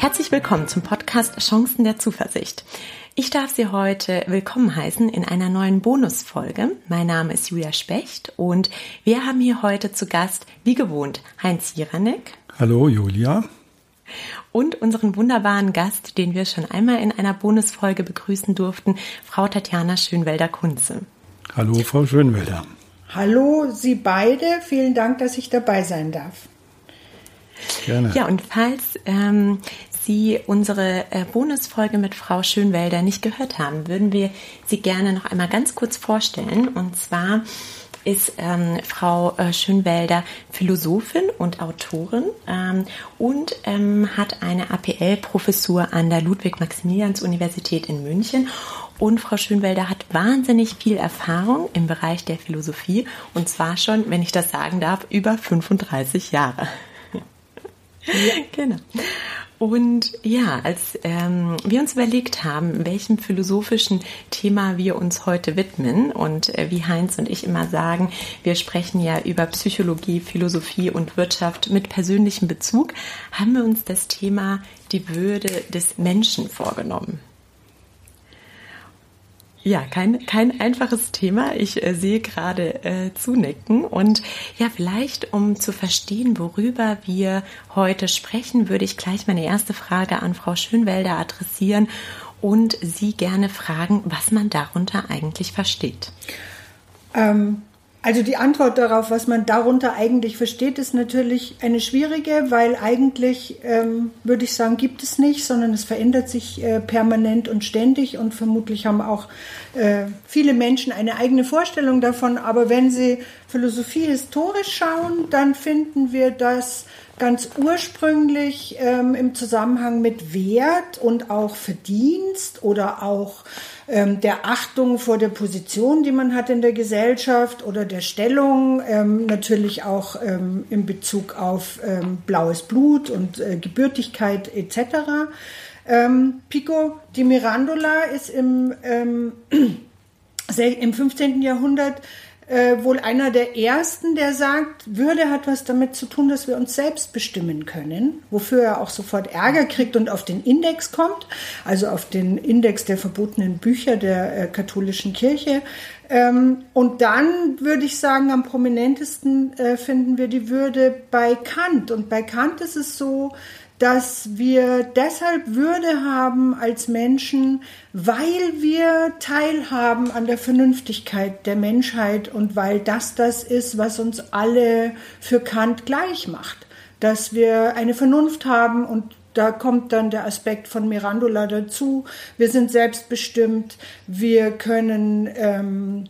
Herzlich willkommen zum Podcast Chancen der Zuversicht. Ich darf Sie heute willkommen heißen in einer neuen Bonusfolge. Mein Name ist Julia Specht und wir haben hier heute zu Gast, wie gewohnt, Heinz Jiranek. Hallo Julia. Und unseren wunderbaren Gast, den wir schon einmal in einer Bonusfolge begrüßen durften, Frau Tatjana Schönwelder-Kunze. Hallo, Frau Schönwelder. Hallo, Sie beide. Vielen Dank, dass ich dabei sein darf. Gerne. Ja, und falls ähm, Sie unsere äh, Bonusfolge mit Frau Schönwelder nicht gehört haben, würden wir Sie gerne noch einmal ganz kurz vorstellen. Und zwar ist ähm, Frau äh, Schönwelder Philosophin und Autorin ähm, und ähm, hat eine APL-Professur an der Ludwig-Maximilians-Universität in München. Und Frau Schönwelder hat wahnsinnig viel Erfahrung im Bereich der Philosophie und zwar schon, wenn ich das sagen darf, über 35 Jahre. Ja. genau. Und ja, als ähm, wir uns überlegt haben, welchem philosophischen Thema wir uns heute widmen und äh, wie Heinz und ich immer sagen, wir sprechen ja über Psychologie, Philosophie und Wirtschaft mit persönlichem Bezug, haben wir uns das Thema die Würde des Menschen vorgenommen. Ja, kein, kein einfaches Thema. Ich äh, sehe gerade äh, zunicken. Und ja, vielleicht, um zu verstehen, worüber wir heute sprechen, würde ich gleich meine erste Frage an Frau Schönwelder adressieren und Sie gerne fragen, was man darunter eigentlich versteht. Ähm, also die Antwort darauf, was man darunter eigentlich versteht, ist natürlich eine schwierige, weil eigentlich, ähm, würde ich sagen, gibt es nicht, sondern es verändert sich äh, permanent und ständig und vermutlich haben auch äh, viele Menschen eine eigene Vorstellung davon. Aber wenn sie Philosophie historisch schauen, dann finden wir das ganz ursprünglich ähm, im Zusammenhang mit Wert und auch Verdienst oder auch ähm, der Achtung vor der Position, die man hat in der Gesellschaft oder der Stellung, ähm, natürlich auch ähm, in Bezug auf ähm, blaues Blut und äh, Gebürtigkeit etc. Ähm, Pico di Mirandola ist im, ähm, im 15. Jahrhundert äh, wohl einer der ersten, der sagt, Würde hat was damit zu tun, dass wir uns selbst bestimmen können, wofür er auch sofort Ärger kriegt und auf den Index kommt, also auf den Index der verbotenen Bücher der äh, katholischen Kirche. Ähm, und dann würde ich sagen, am prominentesten äh, finden wir die Würde bei Kant. Und bei Kant ist es so, dass wir deshalb Würde haben als Menschen, weil wir teilhaben an der Vernünftigkeit der Menschheit und weil das das ist, was uns alle für Kant gleich macht. Dass wir eine Vernunft haben und da kommt dann der Aspekt von Mirandola dazu. Wir sind selbstbestimmt, wir können ähm,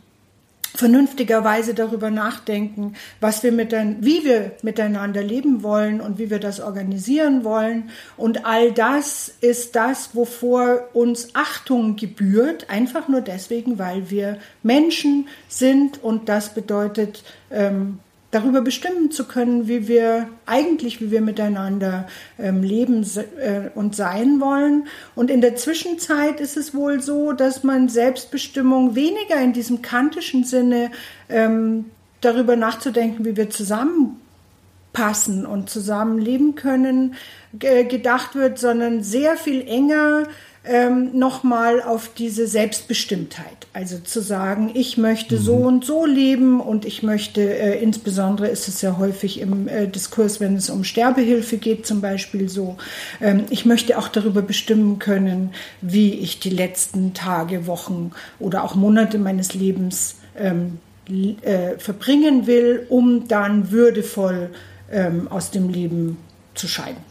vernünftigerweise darüber nachdenken, was wir mit wie wir miteinander leben wollen und wie wir das organisieren wollen. Und all das ist das, wovor uns Achtung gebührt, einfach nur deswegen, weil wir Menschen sind und das bedeutet, ähm, darüber bestimmen zu können, wie wir eigentlich, wie wir miteinander ähm, leben äh, und sein wollen. Und in der Zwischenzeit ist es wohl so, dass man Selbstbestimmung weniger in diesem kantischen Sinne ähm, darüber nachzudenken, wie wir zusammenpassen und zusammenleben können, gedacht wird, sondern sehr viel enger ähm, nochmal auf diese Selbstbestimmtheit. Also zu sagen, ich möchte mhm. so und so leben und ich möchte, äh, insbesondere ist es ja häufig im äh, Diskurs, wenn es um Sterbehilfe geht, zum Beispiel so, ähm, ich möchte auch darüber bestimmen können, wie ich die letzten Tage, Wochen oder auch Monate meines Lebens ähm, äh, verbringen will, um dann würdevoll ähm, aus dem Leben zu scheiden.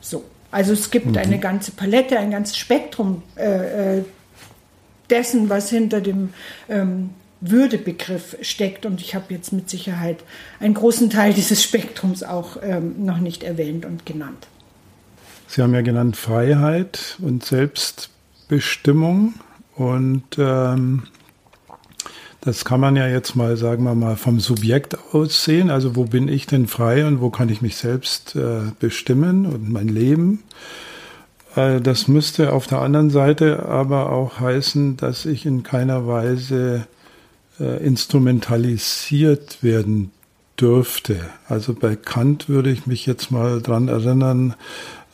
So. Also es gibt mhm. eine ganze Palette, ein ganzes Spektrum äh, äh, dessen, was hinter dem ähm, Würdebegriff steckt. Und ich habe jetzt mit Sicherheit einen großen Teil dieses Spektrums auch ähm, noch nicht erwähnt und genannt. Sie haben ja genannt Freiheit und Selbstbestimmung. Und ähm, das kann man ja jetzt mal, sagen wir mal, vom Subjekt aus sehen. Also wo bin ich denn frei und wo kann ich mich selbst äh, bestimmen und mein Leben? Äh, das müsste auf der anderen Seite aber auch heißen, dass ich in keiner Weise äh, instrumentalisiert werden dürfte. Also bei Kant würde ich mich jetzt mal dran erinnern,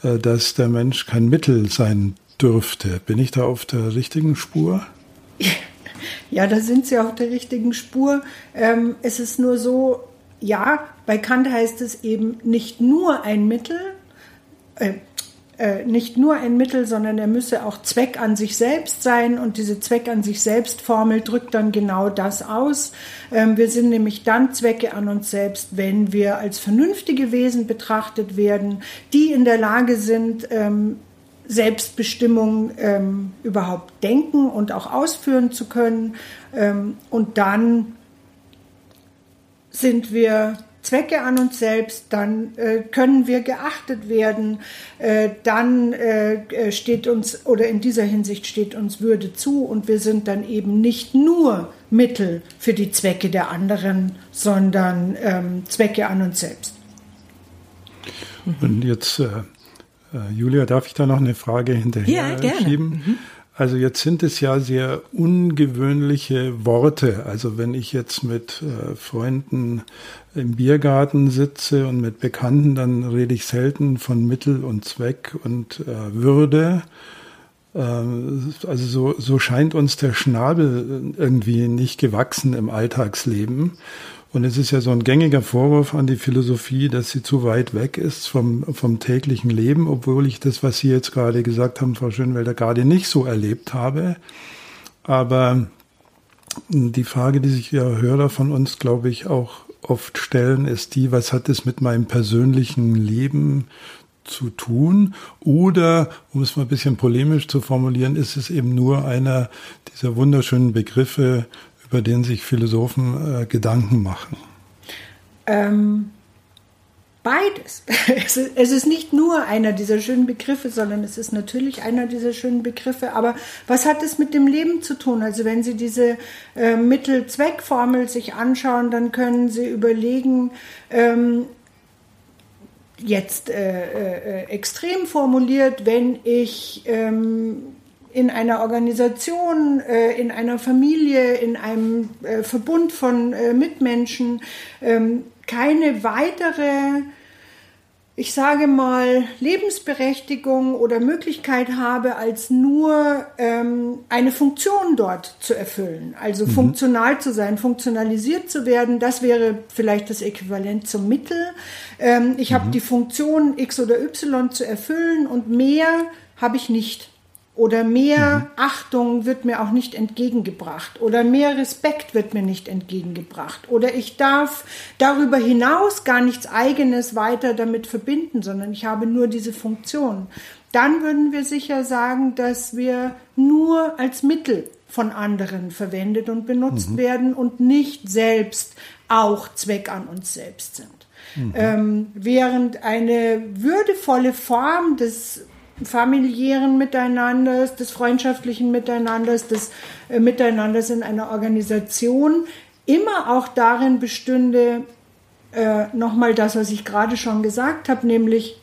äh, dass der Mensch kein Mittel sein dürfte. Bin ich da auf der richtigen Spur? Ja, da sind Sie auf der richtigen Spur. Ähm, es ist nur so, ja, bei Kant heißt es eben nicht nur ein Mittel, äh, äh, nicht nur ein Mittel, sondern er müsse auch Zweck an sich selbst sein. Und diese Zweck an sich selbst Formel drückt dann genau das aus. Ähm, wir sind nämlich dann Zwecke an uns selbst, wenn wir als vernünftige Wesen betrachtet werden, die in der Lage sind, ähm, Selbstbestimmung ähm, überhaupt denken und auch ausführen zu können. Ähm, und dann sind wir Zwecke an uns selbst, dann äh, können wir geachtet werden, äh, dann äh, steht uns oder in dieser Hinsicht steht uns Würde zu und wir sind dann eben nicht nur Mittel für die Zwecke der anderen, sondern ähm, Zwecke an uns selbst. Und jetzt, äh, äh, Julia, darf ich da noch eine Frage hinterher ja, schieben? Mhm. Also jetzt sind es ja sehr ungewöhnliche Worte. Also wenn ich jetzt mit äh, Freunden im Biergarten sitze und mit Bekannten, dann rede ich selten von Mittel und Zweck und äh, Würde. Ähm, also so, so scheint uns der Schnabel irgendwie nicht gewachsen im Alltagsleben. Und es ist ja so ein gängiger Vorwurf an die Philosophie, dass sie zu weit weg ist vom, vom täglichen Leben, obwohl ich das, was Sie jetzt gerade gesagt haben, Frau Schönwelder, gerade nicht so erlebt habe. Aber die Frage, die sich ja Hörer von uns, glaube ich, auch oft stellen, ist die, was hat es mit meinem persönlichen Leben zu tun? Oder, um es mal ein bisschen polemisch zu formulieren, ist es eben nur einer dieser wunderschönen Begriffe über den sich Philosophen äh, Gedanken machen? Ähm, beides. Es ist, es ist, nicht nur einer dieser schönen Begriffe, sondern es ist natürlich einer dieser schönen Begriffe. Aber was hat es mit dem Leben zu tun? Also wenn Sie diese äh, Mittel-Zweck-Formel sich anschauen, dann können Sie überlegen, ähm, jetzt äh, äh, extrem formuliert, wenn ich ähm, in einer Organisation, äh, in einer Familie, in einem äh, Verbund von äh, Mitmenschen ähm, keine weitere, ich sage mal, Lebensberechtigung oder Möglichkeit habe, als nur ähm, eine Funktion dort zu erfüllen. Also mhm. funktional zu sein, funktionalisiert zu werden, das wäre vielleicht das Äquivalent zum Mittel. Ähm, ich mhm. habe die Funktion X oder Y zu erfüllen und mehr habe ich nicht. Oder mehr mhm. Achtung wird mir auch nicht entgegengebracht. Oder mehr Respekt wird mir nicht entgegengebracht. Oder ich darf darüber hinaus gar nichts eigenes weiter damit verbinden, sondern ich habe nur diese Funktion. Dann würden wir sicher sagen, dass wir nur als Mittel von anderen verwendet und benutzt mhm. werden und nicht selbst auch Zweck an uns selbst sind. Mhm. Ähm, während eine würdevolle Form des familiären Miteinanders, des freundschaftlichen Miteinanders, des äh, Miteinanders in einer Organisation immer auch darin bestünde, äh, nochmal das, was ich gerade schon gesagt habe, nämlich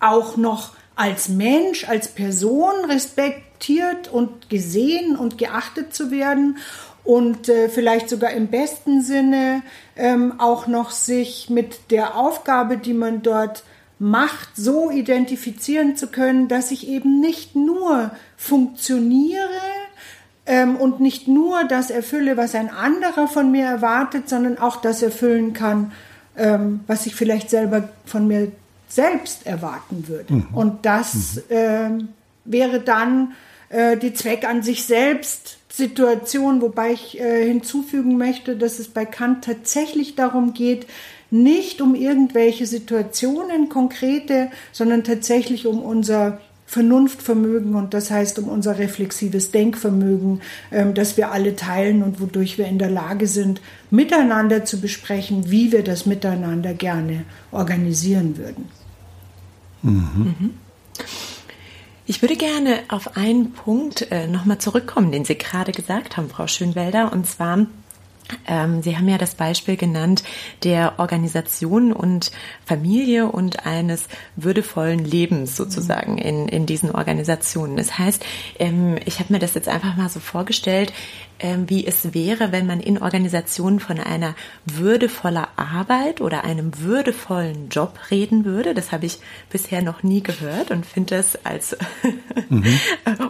auch noch als Mensch, als Person respektiert und gesehen und geachtet zu werden und äh, vielleicht sogar im besten Sinne ähm, auch noch sich mit der Aufgabe, die man dort Macht so identifizieren zu können, dass ich eben nicht nur funktioniere ähm, und nicht nur das erfülle, was ein anderer von mir erwartet, sondern auch das erfüllen kann, ähm, was ich vielleicht selber von mir selbst erwarten würde. Mhm. Und das mhm. äh, wäre dann äh, die Zweck an sich selbst Situation, wobei ich äh, hinzufügen möchte, dass es bei Kant tatsächlich darum geht, nicht um irgendwelche Situationen konkrete, sondern tatsächlich um unser Vernunftvermögen und das heißt um unser reflexives Denkvermögen, ähm, das wir alle teilen und wodurch wir in der Lage sind, miteinander zu besprechen, wie wir das miteinander gerne organisieren würden. Mhm. Mhm. Ich würde gerne auf einen Punkt äh, nochmal zurückkommen, den Sie gerade gesagt haben, Frau Schönwelder, und zwar Sie haben ja das Beispiel genannt der Organisation und Familie und eines würdevollen Lebens sozusagen in, in diesen Organisationen. Das heißt, ähm, ich habe mir das jetzt einfach mal so vorgestellt, ähm, wie es wäre, wenn man in Organisationen von einer würdevoller Arbeit oder einem würdevollen Job reden würde. Das habe ich bisher noch nie gehört und finde das als mhm.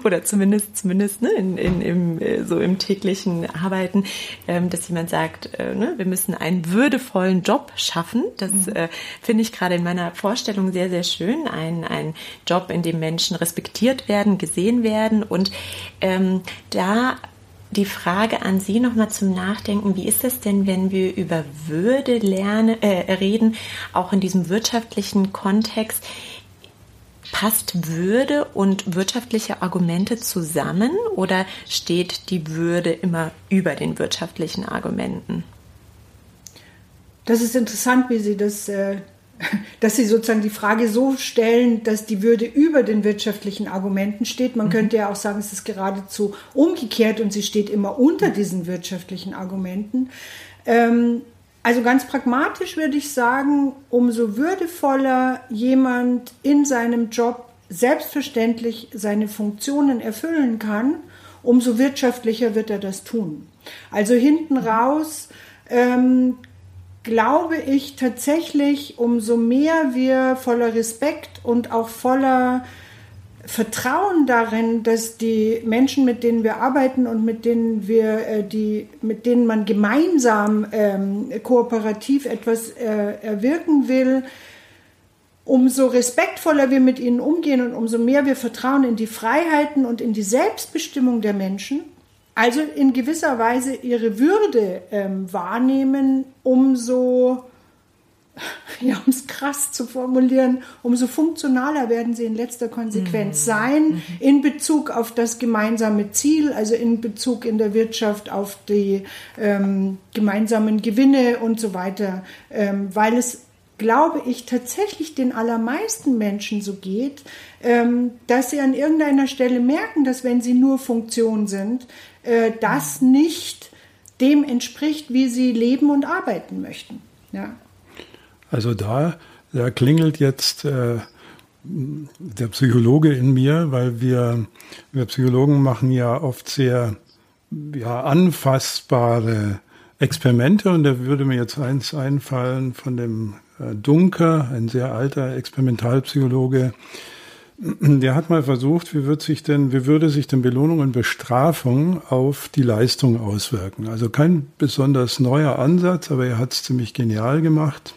oder zumindest zumindest ne, in, in, im, äh, so im täglichen Arbeiten, ähm, dass jemand sagt, äh, ne, wir müssen einen würdevollen Job schaffen. Das mhm. äh, finde ich gerade in meiner Vorstellung sehr sehr schön. Ein ein Job, in dem Menschen respektiert werden, gesehen werden und ähm, da die Frage an Sie nochmal zum Nachdenken. Wie ist es denn, wenn wir über Würde lernen, äh, reden, auch in diesem wirtschaftlichen Kontext? Passt Würde und wirtschaftliche Argumente zusammen oder steht die Würde immer über den wirtschaftlichen Argumenten? Das ist interessant, wie Sie das äh, dass sie sozusagen die Frage so stellen, dass die Würde über den wirtschaftlichen Argumenten steht. Man mhm. könnte ja auch sagen, es ist geradezu umgekehrt und sie steht immer unter diesen wirtschaftlichen Argumenten. Ähm, also ganz pragmatisch würde ich sagen, umso würdevoller jemand in seinem Job selbstverständlich seine Funktionen erfüllen kann, umso wirtschaftlicher wird er das tun. Also hinten raus ähm, glaube ich tatsächlich, umso mehr wir voller Respekt und auch voller Vertrauen darin, dass die Menschen, mit denen wir arbeiten und mit denen wir äh, die, mit denen man gemeinsam ähm, kooperativ etwas äh, erwirken will, umso respektvoller wir mit ihnen umgehen und umso mehr wir Vertrauen in die Freiheiten und in die Selbstbestimmung der Menschen, also in gewisser Weise ihre Würde ähm, wahrnehmen, umso, ja, um es krass zu formulieren, umso funktionaler werden sie in letzter Konsequenz mhm. sein mhm. in Bezug auf das gemeinsame Ziel, also in Bezug in der Wirtschaft auf die ähm, gemeinsamen Gewinne und so weiter, ähm, weil es glaube ich, tatsächlich den allermeisten Menschen so geht, ähm, dass sie an irgendeiner Stelle merken, dass wenn sie nur Funktion sind, äh, das nicht dem entspricht, wie sie leben und arbeiten möchten. Ja. Also da, da klingelt jetzt äh, der Psychologe in mir, weil wir, wir Psychologen machen ja oft sehr ja, anfassbare Experimente und da würde mir jetzt eins einfallen von dem äh, Dunker, ein sehr alter Experimentalpsychologe, der hat mal versucht, wie wird sich denn, wie würde sich denn Belohnung und Bestrafung auf die Leistung auswirken? Also kein besonders neuer Ansatz, aber er hat es ziemlich genial gemacht.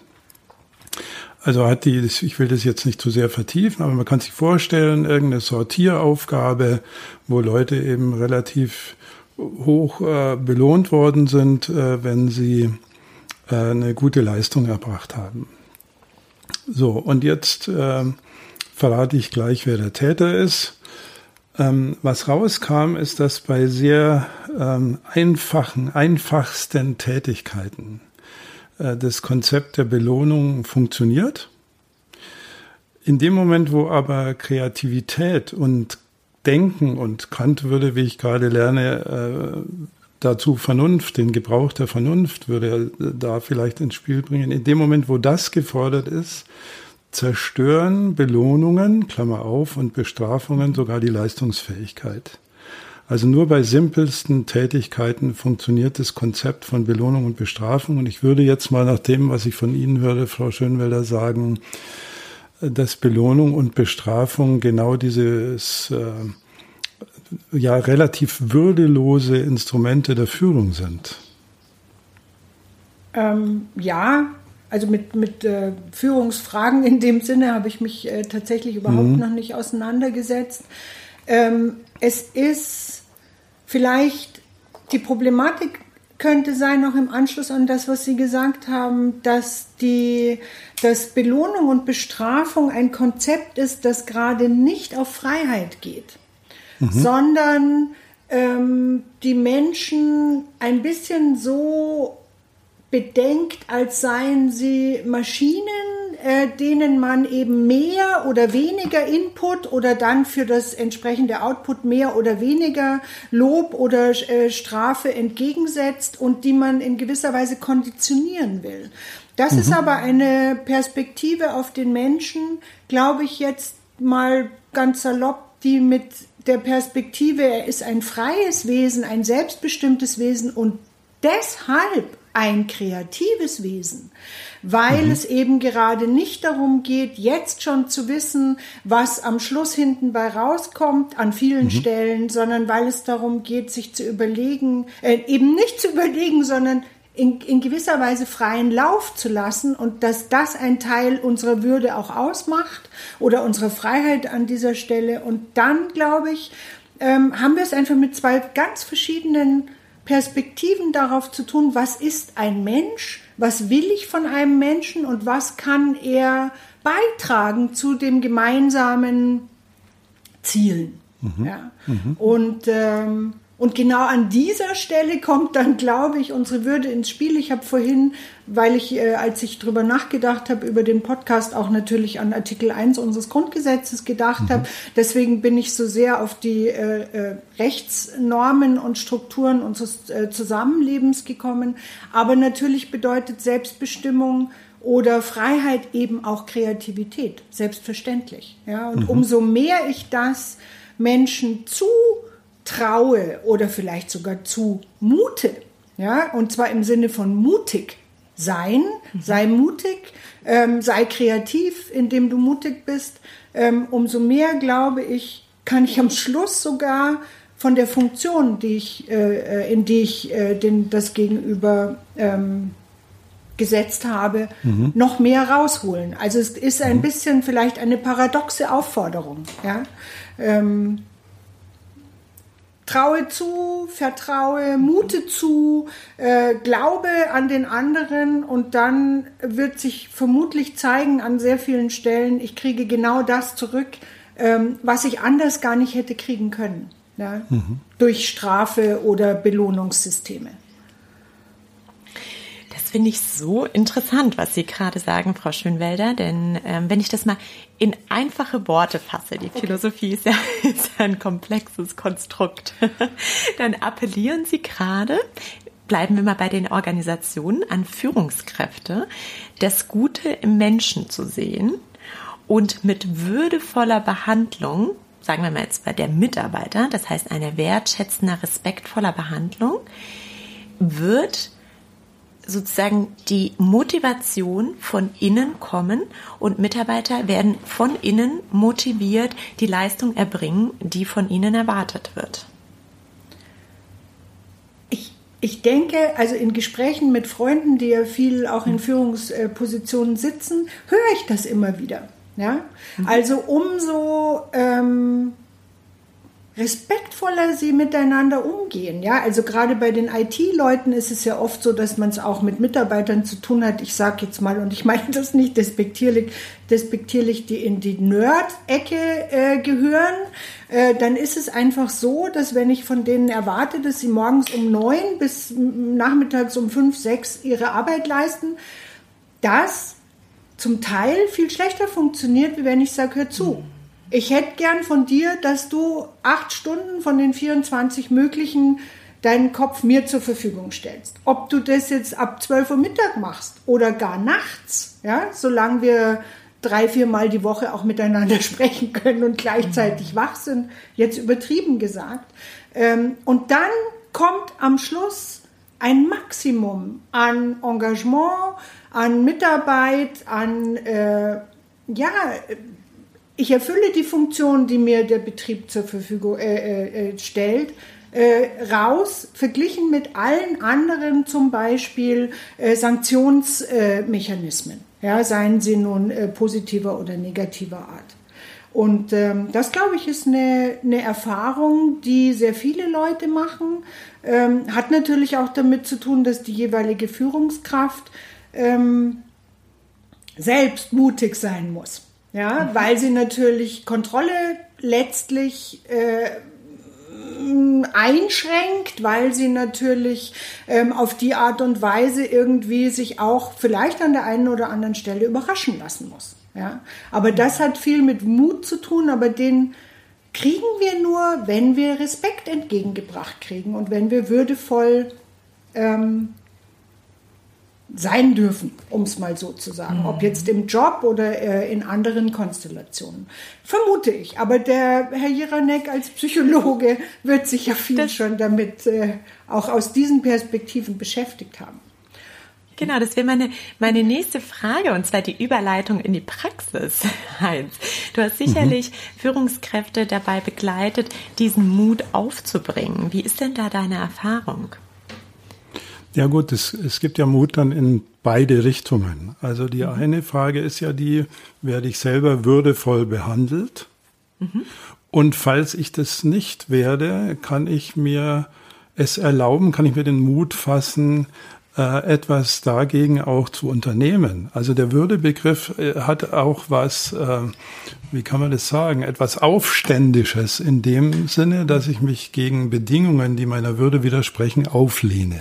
Also hat die, ich will das jetzt nicht zu sehr vertiefen, aber man kann sich vorstellen, irgendeine Sortieraufgabe, wo Leute eben relativ hoch äh, belohnt worden sind, äh, wenn sie äh, eine gute Leistung erbracht haben. So, und jetzt äh, verrate ich gleich, wer der Täter ist. Ähm, was rauskam, ist, dass bei sehr ähm, einfachen, einfachsten Tätigkeiten äh, das Konzept der Belohnung funktioniert. In dem Moment, wo aber Kreativität und Denken und Kant würde, wie ich gerade lerne, äh, dazu Vernunft, den Gebrauch der Vernunft würde er da vielleicht ins Spiel bringen. In dem Moment, wo das gefordert ist, zerstören Belohnungen, Klammer auf, und Bestrafungen sogar die Leistungsfähigkeit. Also nur bei simpelsten Tätigkeiten funktioniert das Konzept von Belohnung und Bestrafung. Und ich würde jetzt mal nach dem, was ich von Ihnen höre, Frau Schönwelder, sagen, dass Belohnung und Bestrafung genau dieses äh, ja relativ würdelose Instrumente der Führung sind. Ähm, ja, also mit, mit äh, Führungsfragen in dem Sinne habe ich mich äh, tatsächlich überhaupt mhm. noch nicht auseinandergesetzt. Ähm, es ist vielleicht die Problematik könnte sein, auch im Anschluss an das, was Sie gesagt haben, dass die, dass Belohnung und Bestrafung ein Konzept ist, das gerade nicht auf Freiheit geht, mhm. sondern ähm, die Menschen ein bisschen so bedenkt, als seien sie Maschinen, äh, denen man eben mehr oder weniger Input oder dann für das entsprechende Output mehr oder weniger Lob oder äh, Strafe entgegensetzt und die man in gewisser Weise konditionieren will. Das mhm. ist aber eine Perspektive auf den Menschen, glaube ich jetzt mal ganz salopp, die mit der Perspektive, er ist ein freies Wesen, ein selbstbestimmtes Wesen und deshalb ein kreatives Wesen, weil mhm. es eben gerade nicht darum geht, jetzt schon zu wissen, was am Schluss hinten bei rauskommt, an vielen mhm. Stellen, sondern weil es darum geht, sich zu überlegen, äh, eben nicht zu überlegen, sondern in, in gewisser Weise freien Lauf zu lassen und dass das ein Teil unserer Würde auch ausmacht oder unserer Freiheit an dieser Stelle. Und dann, glaube ich, ähm, haben wir es einfach mit zwei ganz verschiedenen Perspektiven darauf zu tun, was ist ein Mensch, was will ich von einem Menschen und was kann er beitragen zu dem gemeinsamen Zielen. Mhm. Ja. Mhm. Und ähm, und genau an dieser Stelle kommt dann, glaube ich, unsere Würde ins Spiel. Ich habe vorhin, weil ich, äh, als ich drüber nachgedacht habe, über den Podcast auch natürlich an Artikel 1 unseres Grundgesetzes gedacht mhm. habe. Deswegen bin ich so sehr auf die äh, äh, Rechtsnormen und Strukturen unseres äh, Zusammenlebens gekommen. Aber natürlich bedeutet Selbstbestimmung oder Freiheit eben auch Kreativität, selbstverständlich. Ja, und mhm. umso mehr ich das Menschen zu traue oder vielleicht sogar zu mute. Ja, und zwar im Sinne von mutig sein, mhm. sei mutig, ähm, sei kreativ, indem du mutig bist. Ähm, umso mehr, glaube ich, kann ich am Schluss sogar von der Funktion, die ich, äh, äh in die ich äh, den, das Gegenüber ähm, gesetzt habe, mhm. noch mehr rausholen. Also es ist ein mhm. bisschen vielleicht eine paradoxe Aufforderung. Ja? Ähm, traue zu, vertraue, mute zu, äh, glaube an den anderen und dann wird sich vermutlich zeigen an sehr vielen Stellen, ich kriege genau das zurück, ähm, was ich anders gar nicht hätte kriegen können. Ja? Mhm. Durch Strafe oder Belohnungssysteme finde ich so interessant, was Sie gerade sagen, Frau Schönwelder. Denn ähm, wenn ich das mal in einfache Worte fasse, die Philosophie ist ja, ist ja ein komplexes Konstrukt, dann appellieren Sie gerade, bleiben wir mal bei den Organisationen, an Führungskräfte, das Gute im Menschen zu sehen und mit würdevoller Behandlung, sagen wir mal jetzt bei der Mitarbeiter, das heißt eine wertschätzender, respektvoller Behandlung, wird sozusagen die Motivation von innen kommen und Mitarbeiter werden von innen motiviert, die Leistung erbringen, die von ihnen erwartet wird. Ich, ich denke, also in Gesprächen mit Freunden, die ja viel auch in Führungspositionen sitzen, höre ich das immer wieder. Ja? Mhm. Also umso ähm, respektvoller sie miteinander umgehen. Ja, also gerade bei den IT-Leuten ist es ja oft so, dass man es auch mit Mitarbeitern zu tun hat. Ich sage jetzt mal, und ich meine das nicht despektierlich, despektierlich, die in die Nerd-Ecke äh, gehören. Äh, dann ist es einfach so, dass wenn ich von denen erwarte, dass sie morgens um neun bis nachmittags um fünf, sechs ihre Arbeit leisten, das zum Teil viel schlechter funktioniert, wie wenn ich sage, hör zu. Mhm ich hätte gern von dir, dass du acht Stunden von den 24 möglichen deinen Kopf mir zur Verfügung stellst. Ob du das jetzt ab 12 Uhr Mittag machst oder gar nachts, ja, solange wir drei, vier Mal die Woche auch miteinander sprechen können und gleichzeitig wach sind, jetzt übertrieben gesagt. Ähm, und dann kommt am Schluss ein Maximum an Engagement, an Mitarbeit, an äh, ja, ich erfülle die Funktion, die mir der Betrieb zur Verfügung äh, äh, äh, stellt, äh, raus, verglichen mit allen anderen zum Beispiel äh, Sanktionsmechanismen, ja, seien sie nun äh, positiver oder negativer Art. Und ähm, das, glaube ich, ist eine, eine Erfahrung, die sehr viele Leute machen. Ähm, hat natürlich auch damit zu tun, dass die jeweilige Führungskraft ähm, selbst mutig sein muss. Ja, mhm. weil sie natürlich Kontrolle letztlich äh, einschränkt, weil sie natürlich ähm, auf die Art und Weise irgendwie sich auch vielleicht an der einen oder anderen Stelle überraschen lassen muss. Ja? Aber das hat viel mit Mut zu tun, aber den kriegen wir nur, wenn wir Respekt entgegengebracht kriegen und wenn wir würdevoll ähm, sein dürfen, um es mal so zu sagen. Mhm. Ob jetzt im Job oder äh, in anderen Konstellationen. Vermute ich. Aber der Herr Jiranek als Psychologe wird sich ja viel das schon damit äh, auch aus diesen Perspektiven beschäftigt haben. Genau, das wäre meine, meine nächste Frage und zwar die Überleitung in die Praxis, Heinz. Du hast sicherlich mhm. Führungskräfte dabei begleitet, diesen Mut aufzubringen. Wie ist denn da deine Erfahrung? Ja gut, es, es gibt ja Mut dann in beide Richtungen. Also die mhm. eine Frage ist ja die, werde ich selber würdevoll behandelt? Mhm. Und falls ich das nicht werde, kann ich mir es erlauben, kann ich mir den Mut fassen, äh, etwas dagegen auch zu unternehmen. Also der Würdebegriff äh, hat auch was, äh, wie kann man das sagen, etwas Aufständisches in dem Sinne, dass ich mich gegen Bedingungen, die meiner Würde widersprechen, auflehne.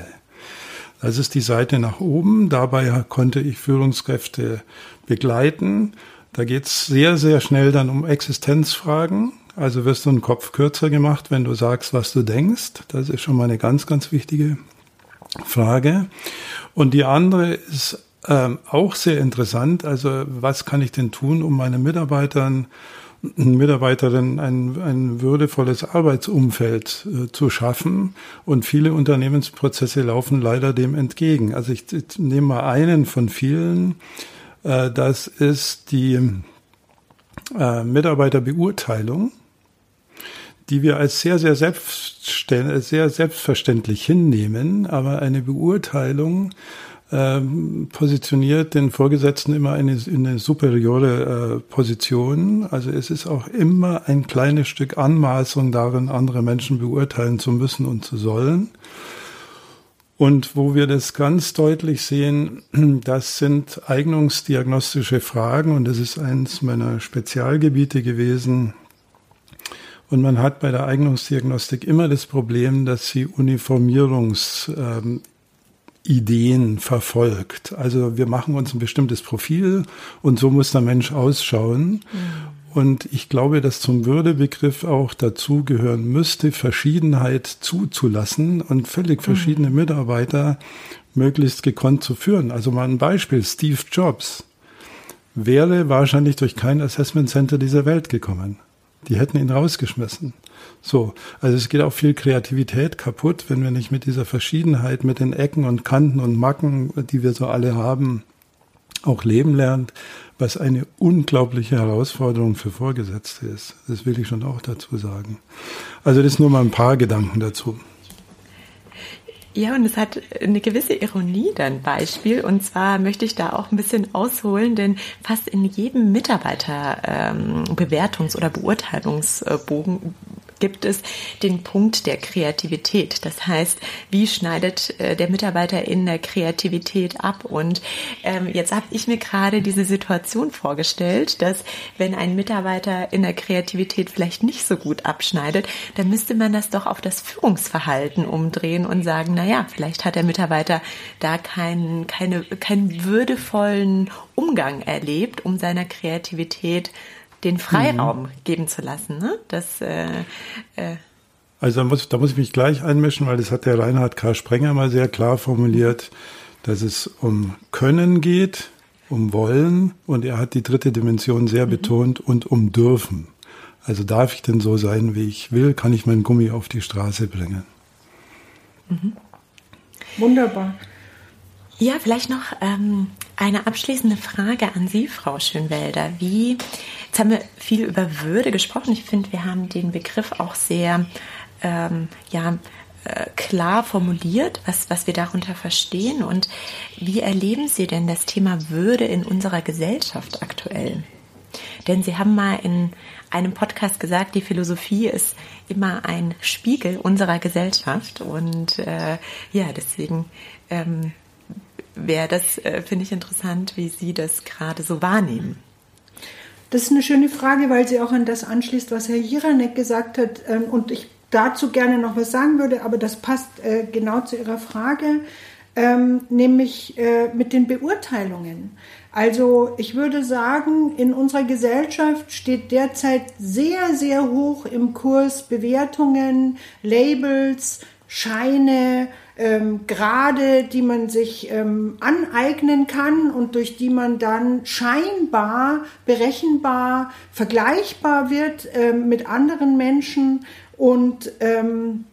Das ist die Seite nach oben. Dabei konnte ich Führungskräfte begleiten. Da geht es sehr, sehr schnell dann um Existenzfragen. Also wirst du einen Kopf kürzer gemacht, wenn du sagst, was du denkst. Das ist schon mal eine ganz, ganz wichtige Frage. Und die andere ist ähm, auch sehr interessant. Also was kann ich denn tun, um meinen Mitarbeitern Mitarbeiterin ein, ein würdevolles Arbeitsumfeld äh, zu schaffen. Und viele Unternehmensprozesse laufen leider dem entgegen. Also ich, ich nehme mal einen von vielen. Äh, das ist die äh, Mitarbeiterbeurteilung, die wir als sehr, sehr, sehr selbstverständlich hinnehmen. Aber eine Beurteilung ähm, positioniert den Vorgesetzten immer in eine, in eine superiore äh, Position. Also es ist auch immer ein kleines Stück Anmaßung darin, andere Menschen beurteilen zu müssen und zu sollen. Und wo wir das ganz deutlich sehen, das sind eignungsdiagnostische Fragen und das ist eines meiner Spezialgebiete gewesen. Und man hat bei der Eignungsdiagnostik immer das Problem, dass sie Uniformierungs ähm, Ideen verfolgt. Also wir machen uns ein bestimmtes Profil und so muss der Mensch ausschauen. Mhm. Und ich glaube, dass zum Würdebegriff auch dazugehören müsste, Verschiedenheit zuzulassen und völlig verschiedene mhm. Mitarbeiter möglichst gekonnt zu führen. Also mal ein Beispiel, Steve Jobs wäre wahrscheinlich durch kein Assessment Center dieser Welt gekommen. Die hätten ihn rausgeschmissen. So, also es geht auch viel Kreativität kaputt, wenn wir nicht mit dieser Verschiedenheit, mit den Ecken und Kanten und Macken, die wir so alle haben, auch leben lernt, was eine unglaubliche Herausforderung für Vorgesetzte ist. Das will ich schon auch dazu sagen. Also das nur mal ein paar Gedanken dazu. Ja, und es hat eine gewisse Ironie dein Beispiel. Und zwar möchte ich da auch ein bisschen ausholen, denn fast in jedem Mitarbeiterbewertungs- ähm, oder Beurteilungsbogen gibt es den Punkt der Kreativität. Das heißt, wie schneidet äh, der Mitarbeiter in der Kreativität ab? Und ähm, jetzt habe ich mir gerade diese Situation vorgestellt, dass wenn ein Mitarbeiter in der Kreativität vielleicht nicht so gut abschneidet, dann müsste man das doch auf das Führungsverhalten umdrehen und sagen, na ja, vielleicht hat der Mitarbeiter da keinen, keine, keinen würdevollen Umgang erlebt, um seiner Kreativität den Freiraum mhm. geben zu lassen. Ne? Das, äh, äh also da muss, da muss ich mich gleich einmischen, weil das hat der Reinhard K. Sprenger mal sehr klar formuliert, dass es um Können geht, um Wollen und er hat die dritte Dimension sehr mhm. betont und um Dürfen. Also darf ich denn so sein, wie ich will, kann ich meinen Gummi auf die Straße bringen. Mhm. Wunderbar. Ja, vielleicht noch ähm, eine abschließende Frage an Sie, Frau Schönwelder. Wie, jetzt haben wir viel über Würde gesprochen. Ich finde, wir haben den Begriff auch sehr ähm, ja, äh, klar formuliert, was, was wir darunter verstehen. Und wie erleben Sie denn das Thema Würde in unserer Gesellschaft aktuell? Denn Sie haben mal in einem Podcast gesagt, die Philosophie ist immer ein Spiegel unserer Gesellschaft. Und äh, ja, deswegen ähm, wäre das, äh, finde ich interessant, wie Sie das gerade so wahrnehmen. Das ist eine schöne Frage, weil sie auch an das anschließt, was Herr Jiranek gesagt hat. Ähm, und ich dazu gerne noch was sagen würde, aber das passt äh, genau zu Ihrer Frage, ähm, nämlich äh, mit den Beurteilungen. Also ich würde sagen, in unserer Gesellschaft steht derzeit sehr, sehr hoch im Kurs Bewertungen, Labels, Scheine, ähm, Grade, die man sich ähm, aneignen kann und durch die man dann scheinbar, berechenbar, vergleichbar wird ähm, mit anderen Menschen und ähm,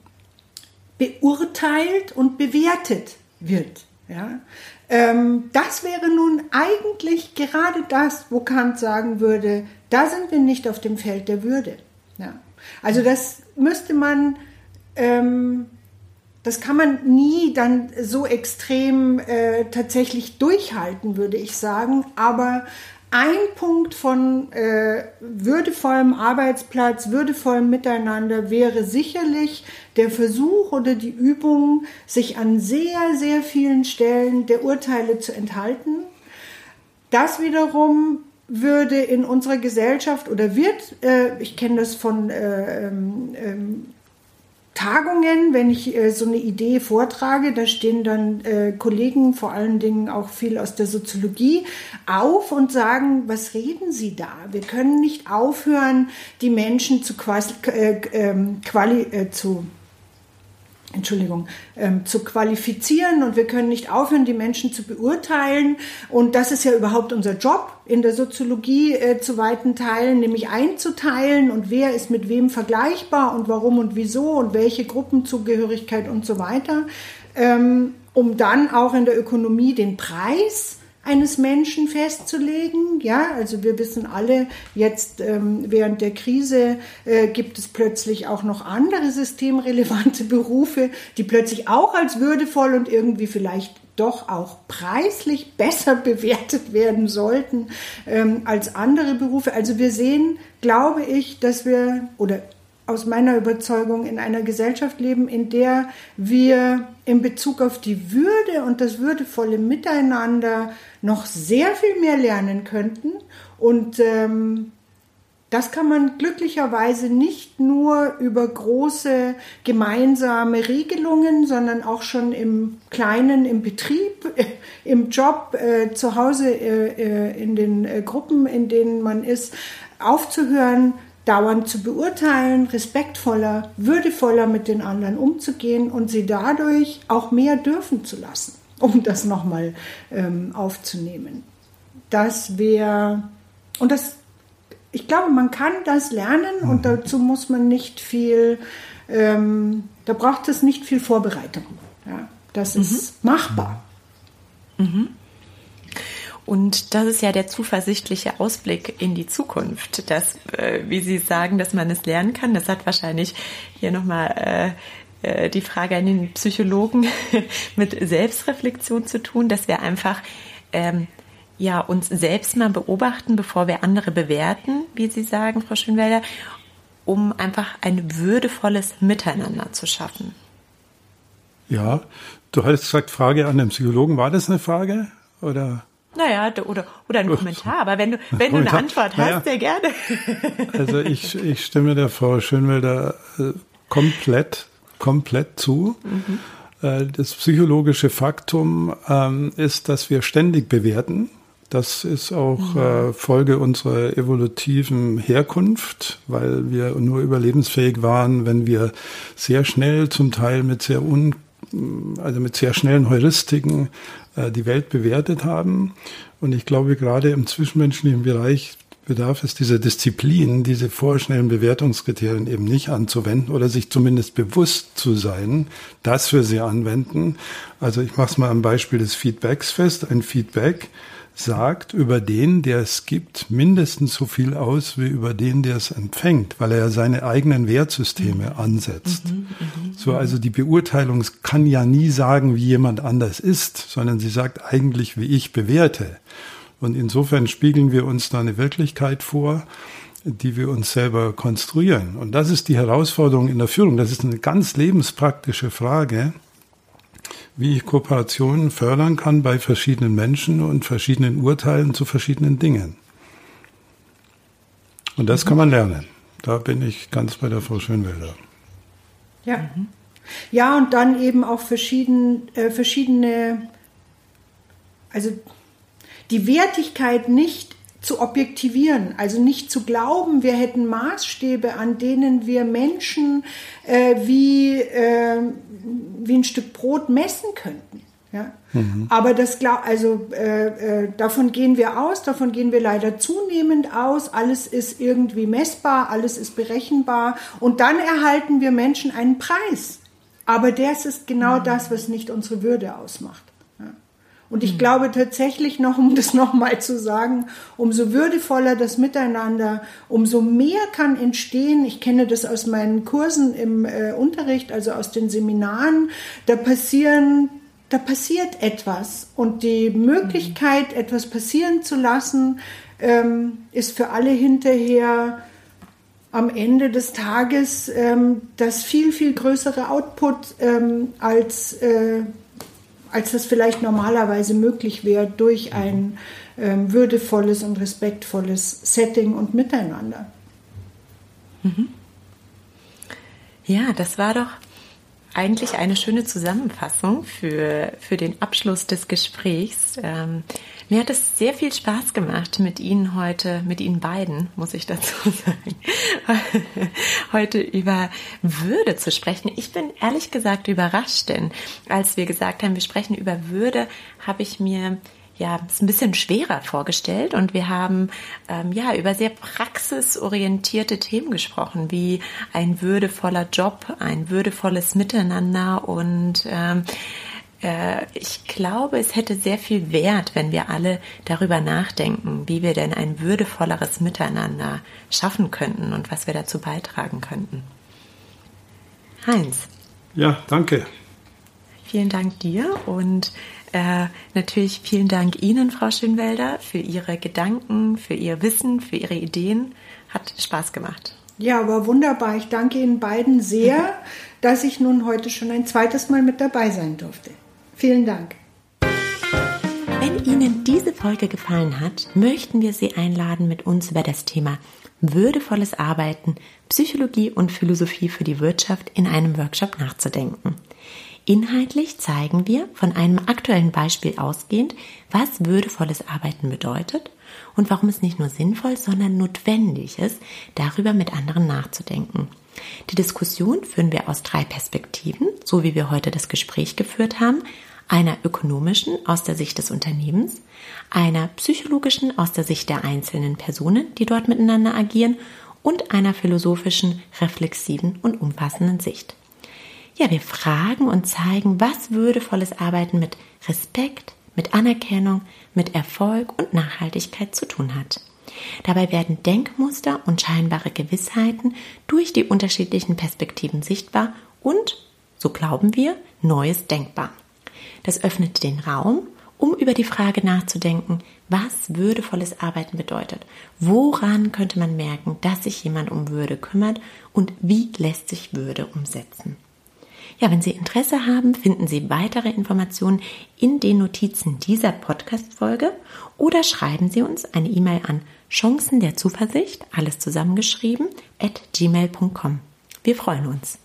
beurteilt und bewertet wird. Ja? Ähm, das wäre nun eigentlich gerade das, wo Kant sagen würde, da sind wir nicht auf dem Feld der Würde. Ja. Also das müsste man, ähm, das kann man nie dann so extrem äh, tatsächlich durchhalten, würde ich sagen. Aber ein Punkt von äh, würdevollem Arbeitsplatz, würdevollem Miteinander wäre sicherlich der Versuch oder die Übung, sich an sehr, sehr vielen Stellen der Urteile zu enthalten. Das wiederum würde in unserer Gesellschaft oder wird, äh, ich kenne das von äh, ähm, ähm Tagungen, wenn ich äh, so eine Idee vortrage, da stehen dann äh, Kollegen, vor allen Dingen auch viel aus der Soziologie, auf und sagen, was reden Sie da? Wir können nicht aufhören, die Menschen zu, quasi, äh, ähm, quali, äh, zu Entschuldigung, ähm, zu qualifizieren und wir können nicht aufhören, die Menschen zu beurteilen. Und das ist ja überhaupt unser Job in der Soziologie äh, zu weiten Teilen, nämlich einzuteilen und wer ist mit wem vergleichbar und warum und wieso und welche Gruppenzugehörigkeit und so weiter, ähm, um dann auch in der Ökonomie den Preis eines Menschen festzulegen. Ja, also wir wissen alle, jetzt ähm, während der Krise äh, gibt es plötzlich auch noch andere systemrelevante Berufe, die plötzlich auch als würdevoll und irgendwie vielleicht doch auch preislich besser bewertet werden sollten ähm, als andere Berufe. Also wir sehen, glaube ich, dass wir, oder aus meiner Überzeugung in einer Gesellschaft leben, in der wir in Bezug auf die Würde und das würdevolle Miteinander noch sehr viel mehr lernen könnten. Und ähm, das kann man glücklicherweise nicht nur über große gemeinsame Regelungen, sondern auch schon im Kleinen, im Betrieb, im Job, äh, zu Hause, äh, äh in den äh, Gruppen, in denen man ist, aufzuhören, dauernd zu beurteilen, respektvoller, würdevoller mit den anderen umzugehen und sie dadurch auch mehr dürfen zu lassen, um das nochmal ähm, aufzunehmen. Das wäre, und das, ich glaube, man kann das lernen und mhm. dazu muss man nicht viel, ähm, da braucht es nicht viel Vorbereitung. Ja, das mhm. ist machbar. Mhm. Und das ist ja der zuversichtliche Ausblick in die Zukunft, dass, äh, wie Sie sagen, dass man es lernen kann. Das hat wahrscheinlich hier nochmal äh, äh, die Frage an den Psychologen mit Selbstreflexion zu tun, dass wir einfach ähm, ja, uns selbst mal beobachten, bevor wir andere bewerten, wie Sie sagen, Frau Schönwälder, um einfach ein würdevolles Miteinander zu schaffen. Ja, du hattest gesagt, Frage an den Psychologen. War das eine Frage? Oder? Naja, oder, oder ein Kommentar, aber wenn du, wenn du eine Antwort hast, naja, sehr gerne. Also ich, ich stimme der Frau Schönwelder äh, komplett, komplett zu. Mhm. Äh, das psychologische Faktum ähm, ist, dass wir ständig bewerten. Das ist auch mhm. äh, Folge unserer evolutiven Herkunft, weil wir nur überlebensfähig waren, wenn wir sehr schnell, zum Teil mit sehr un also mit sehr schnellen Heuristiken äh, die Welt bewertet haben. Und ich glaube, gerade im zwischenmenschlichen Bereich bedarf es dieser Disziplin, diese vorschnellen Bewertungskriterien eben nicht anzuwenden oder sich zumindest bewusst zu sein, dass wir sie anwenden. Also ich mache es mal am Beispiel des Feedbacks fest. Ein Feedback sagt über den, der es gibt, mindestens so viel aus wie über den, der es empfängt, weil er ja seine eigenen Wertsysteme mhm. ansetzt. Mhm, mh, so, also die Beurteilung kann ja nie sagen, wie jemand anders ist, sondern sie sagt eigentlich, wie ich bewerte. Und insofern spiegeln wir uns da eine Wirklichkeit vor, die wir uns selber konstruieren. Und das ist die Herausforderung in der Führung. Das ist eine ganz lebenspraktische Frage wie ich Kooperationen fördern kann bei verschiedenen Menschen und verschiedenen Urteilen zu verschiedenen Dingen. Und das kann man lernen. Da bin ich ganz bei der Frau Schönwälder. Ja. Ja, und dann eben auch verschieden, äh, verschiedene, also die Wertigkeit nicht zu objektivieren, also nicht zu glauben, wir hätten Maßstäbe, an denen wir Menschen äh, wie, äh, wie ein Stück Brot messen könnten. Ja? Mhm. Aber das also äh, äh, davon gehen wir aus, davon gehen wir leider zunehmend aus. Alles ist irgendwie messbar, alles ist berechenbar und dann erhalten wir Menschen einen Preis. Aber das ist genau mhm. das, was nicht unsere Würde ausmacht. Und ich mhm. glaube tatsächlich noch, um das nochmal zu sagen, umso würdevoller das Miteinander, umso mehr kann entstehen. Ich kenne das aus meinen Kursen im äh, Unterricht, also aus den Seminaren. Da passieren, da passiert etwas. Und die Möglichkeit, mhm. etwas passieren zu lassen, ähm, ist für alle hinterher am Ende des Tages ähm, das viel, viel größere Output ähm, als, äh, als das vielleicht normalerweise möglich wäre durch ein ähm, würdevolles und respektvolles Setting und Miteinander. Mhm. Ja, das war doch eigentlich eine schöne Zusammenfassung für, für den Abschluss des Gesprächs. Ähm, mir hat es sehr viel Spaß gemacht, mit Ihnen heute, mit Ihnen beiden, muss ich dazu sagen, heute über Würde zu sprechen. Ich bin ehrlich gesagt überrascht, denn als wir gesagt haben, wir sprechen über Würde, habe ich mir ja, es ein bisschen schwerer vorgestellt und wir haben ähm, ja über sehr praxisorientierte Themen gesprochen, wie ein würdevoller Job, ein würdevolles Miteinander und ähm, äh, ich glaube, es hätte sehr viel Wert, wenn wir alle darüber nachdenken, wie wir denn ein würdevolleres Miteinander schaffen könnten und was wir dazu beitragen könnten. Heinz. Ja, danke. Vielen Dank dir und äh, natürlich vielen Dank Ihnen, Frau Schönwelder, für Ihre Gedanken, für Ihr Wissen, für Ihre Ideen. Hat Spaß gemacht. Ja, war wunderbar. Ich danke Ihnen beiden sehr, dass ich nun heute schon ein zweites Mal mit dabei sein durfte. Vielen Dank. Wenn Ihnen diese Folge gefallen hat, möchten wir Sie einladen, mit uns über das Thema würdevolles Arbeiten, Psychologie und Philosophie für die Wirtschaft in einem Workshop nachzudenken. Inhaltlich zeigen wir von einem aktuellen Beispiel ausgehend, was würdevolles Arbeiten bedeutet und warum es nicht nur sinnvoll, sondern notwendig ist, darüber mit anderen nachzudenken. Die Diskussion führen wir aus drei Perspektiven, so wie wir heute das Gespräch geführt haben, einer ökonomischen aus der Sicht des Unternehmens, einer psychologischen aus der Sicht der einzelnen Personen, die dort miteinander agieren und einer philosophischen, reflexiven und umfassenden Sicht. Ja, wir fragen und zeigen, was würdevolles Arbeiten mit Respekt, mit Anerkennung, mit Erfolg und Nachhaltigkeit zu tun hat. Dabei werden Denkmuster und scheinbare Gewissheiten durch die unterschiedlichen Perspektiven sichtbar und, so glauben wir, Neues denkbar. Das öffnet den Raum, um über die Frage nachzudenken, was würdevolles Arbeiten bedeutet. Woran könnte man merken, dass sich jemand um Würde kümmert und wie lässt sich Würde umsetzen? Ja, wenn Sie Interesse haben, finden Sie weitere Informationen in den Notizen dieser Podcast-Folge oder schreiben Sie uns eine E-Mail an Chancen der Zuversicht, alles zusammengeschrieben, at gmail.com. Wir freuen uns.